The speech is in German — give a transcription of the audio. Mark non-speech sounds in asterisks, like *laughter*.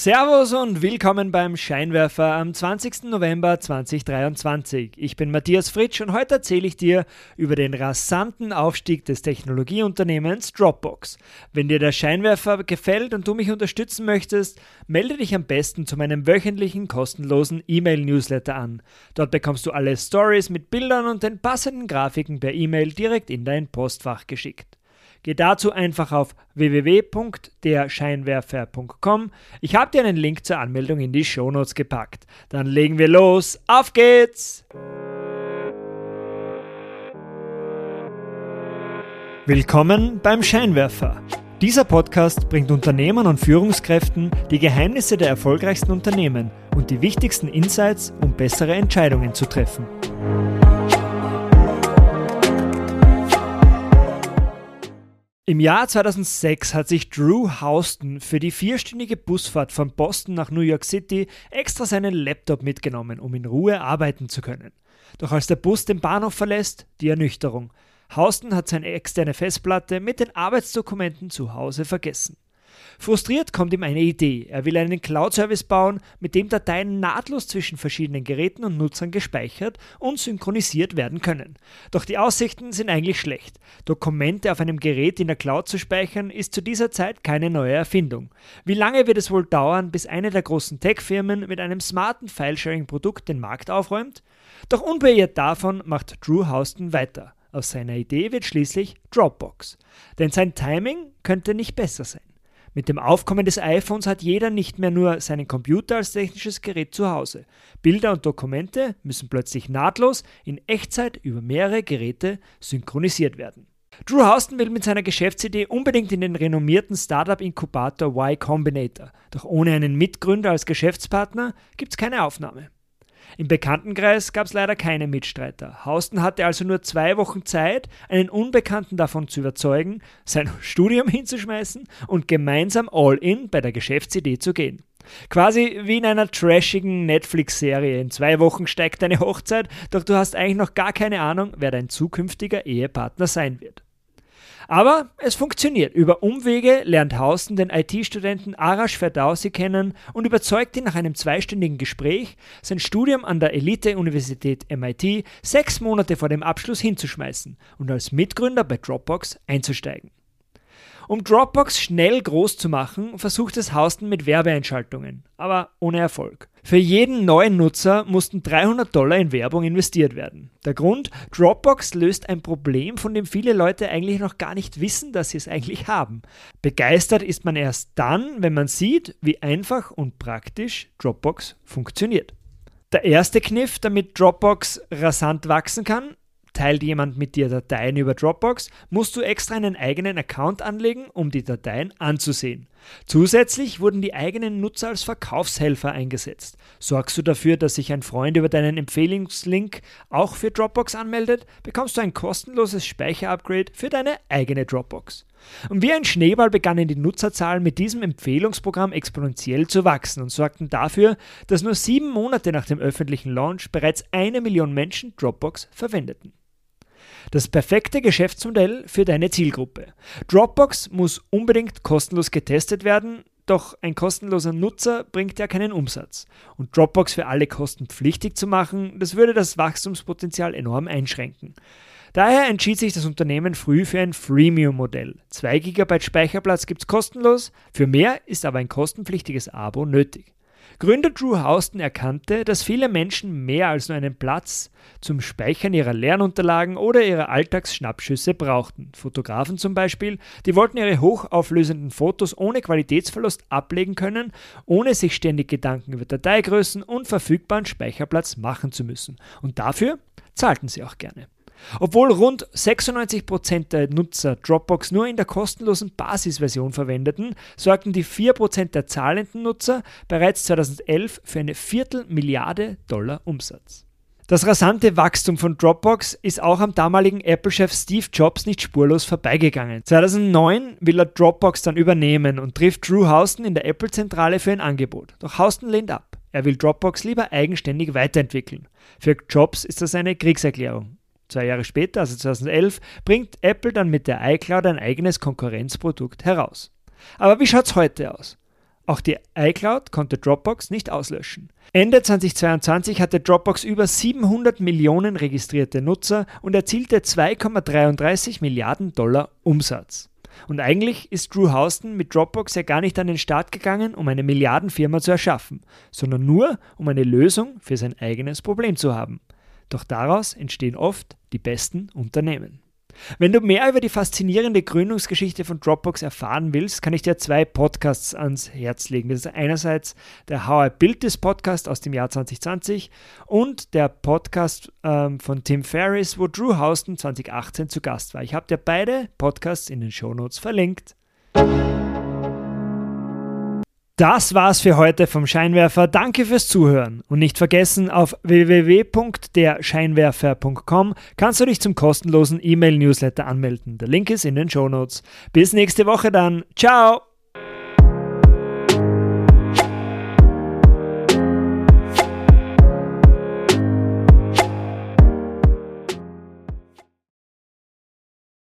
Servus und willkommen beim Scheinwerfer am 20. November 2023. Ich bin Matthias Fritsch und heute erzähle ich dir über den rasanten Aufstieg des Technologieunternehmens Dropbox. Wenn dir der Scheinwerfer gefällt und du mich unterstützen möchtest, melde dich am besten zu meinem wöchentlichen kostenlosen E-Mail-Newsletter an. Dort bekommst du alle Stories mit Bildern und den passenden Grafiken per E-Mail direkt in dein Postfach geschickt. Geh dazu einfach auf www.derscheinwerfer.com. Ich habe dir einen Link zur Anmeldung in die Shownotes gepackt. Dann legen wir los. Auf geht's! Willkommen beim Scheinwerfer. Dieser Podcast bringt Unternehmern und Führungskräften die Geheimnisse der erfolgreichsten Unternehmen und die wichtigsten Insights, um bessere Entscheidungen zu treffen. Im Jahr 2006 hat sich Drew Houston für die vierstündige Busfahrt von Boston nach New York City extra seinen Laptop mitgenommen, um in Ruhe arbeiten zu können. Doch als der Bus den Bahnhof verlässt, die Ernüchterung. Houston hat seine externe Festplatte mit den Arbeitsdokumenten zu Hause vergessen. Frustriert kommt ihm eine Idee. Er will einen Cloud-Service bauen, mit dem Dateien nahtlos zwischen verschiedenen Geräten und Nutzern gespeichert und synchronisiert werden können. Doch die Aussichten sind eigentlich schlecht. Dokumente auf einem Gerät in der Cloud zu speichern, ist zu dieser Zeit keine neue Erfindung. Wie lange wird es wohl dauern, bis eine der großen Tech-Firmen mit einem smarten File-Sharing-Produkt den Markt aufräumt? Doch unbeirrt davon macht Drew Houston weiter. Aus seiner Idee wird schließlich Dropbox. Denn sein Timing könnte nicht besser sein. Mit dem Aufkommen des iPhones hat jeder nicht mehr nur seinen Computer als technisches Gerät zu Hause. Bilder und Dokumente müssen plötzlich nahtlos in Echtzeit über mehrere Geräte synchronisiert werden. Drew Houston will mit seiner Geschäftsidee unbedingt in den renommierten Startup-Inkubator Y Combinator. Doch ohne einen Mitgründer als Geschäftspartner gibt es keine Aufnahme. Im Bekanntenkreis gab es leider keine Mitstreiter. Houston hatte also nur zwei Wochen Zeit, einen Unbekannten davon zu überzeugen, sein *laughs* Studium hinzuschmeißen und gemeinsam all-in bei der Geschäftsidee zu gehen. Quasi wie in einer trashigen Netflix-Serie. In zwei Wochen steigt deine Hochzeit, doch du hast eigentlich noch gar keine Ahnung, wer dein zukünftiger Ehepartner sein wird. Aber es funktioniert. Über Umwege lernt Hausen den IT-Studenten Arash Ferdowsi kennen und überzeugt ihn nach einem zweistündigen Gespräch, sein Studium an der Elite-Universität MIT sechs Monate vor dem Abschluss hinzuschmeißen und als Mitgründer bei Dropbox einzusteigen. Um Dropbox schnell groß zu machen, versucht es Houston mit Werbeeinschaltungen, aber ohne Erfolg. Für jeden neuen Nutzer mussten 300 Dollar in Werbung investiert werden. Der Grund, Dropbox löst ein Problem, von dem viele Leute eigentlich noch gar nicht wissen, dass sie es eigentlich haben. Begeistert ist man erst dann, wenn man sieht, wie einfach und praktisch Dropbox funktioniert. Der erste Kniff, damit Dropbox rasant wachsen kann, Teilt jemand mit dir Dateien über Dropbox, musst du extra einen eigenen Account anlegen, um die Dateien anzusehen. Zusätzlich wurden die eigenen Nutzer als Verkaufshelfer eingesetzt. Sorgst du dafür, dass sich ein Freund über deinen Empfehlungslink auch für Dropbox anmeldet, bekommst du ein kostenloses Speicherupgrade für deine eigene Dropbox. Und wie ein Schneeball begannen die Nutzerzahlen mit diesem Empfehlungsprogramm exponentiell zu wachsen und sorgten dafür, dass nur sieben Monate nach dem öffentlichen Launch bereits eine Million Menschen Dropbox verwendeten. Das perfekte Geschäftsmodell für deine Zielgruppe. Dropbox muss unbedingt kostenlos getestet werden, doch ein kostenloser Nutzer bringt ja keinen Umsatz. Und Dropbox für alle kostenpflichtig zu machen, das würde das Wachstumspotenzial enorm einschränken. Daher entschied sich das Unternehmen früh für ein Freemium-Modell. 2 GB Speicherplatz gibt es kostenlos, für mehr ist aber ein kostenpflichtiges Abo nötig. Gründer Drew Houston erkannte, dass viele Menschen mehr als nur einen Platz zum Speichern ihrer Lernunterlagen oder ihrer Alltagsschnappschüsse brauchten. Fotografen zum Beispiel, die wollten ihre hochauflösenden Fotos ohne Qualitätsverlust ablegen können, ohne sich ständig Gedanken über Dateigrößen und verfügbaren Speicherplatz machen zu müssen. Und dafür zahlten sie auch gerne. Obwohl rund 96% der Nutzer Dropbox nur in der kostenlosen Basisversion verwendeten, sorgten die 4% der zahlenden Nutzer bereits 2011 für eine Viertelmilliarde Dollar Umsatz. Das rasante Wachstum von Dropbox ist auch am damaligen Apple-Chef Steve Jobs nicht spurlos vorbeigegangen. 2009 will er Dropbox dann übernehmen und trifft Drew Houston in der Apple-Zentrale für ein Angebot. Doch Houston lehnt ab. Er will Dropbox lieber eigenständig weiterentwickeln. Für Jobs ist das eine Kriegserklärung. Zwei Jahre später, also 2011, bringt Apple dann mit der iCloud ein eigenes Konkurrenzprodukt heraus. Aber wie schaut es heute aus? Auch die iCloud konnte Dropbox nicht auslöschen. Ende 2022 hatte Dropbox über 700 Millionen registrierte Nutzer und erzielte 2,33 Milliarden Dollar Umsatz. Und eigentlich ist Drew Houston mit Dropbox ja gar nicht an den Start gegangen, um eine Milliardenfirma zu erschaffen, sondern nur, um eine Lösung für sein eigenes Problem zu haben. Doch daraus entstehen oft die besten Unternehmen. Wenn du mehr über die faszinierende Gründungsgeschichte von Dropbox erfahren willst, kann ich dir zwei Podcasts ans Herz legen. Das ist einerseits der How I Built This Podcast aus dem Jahr 2020 und der Podcast ähm, von Tim Ferriss, wo Drew Houston 2018 zu Gast war. Ich habe dir beide Podcasts in den Shownotes verlinkt. Das war's für heute vom Scheinwerfer. Danke fürs Zuhören. Und nicht vergessen, auf www.derscheinwerfer.com kannst du dich zum kostenlosen E-Mail-Newsletter anmelden. Der Link ist in den Show Notes. Bis nächste Woche dann. Ciao!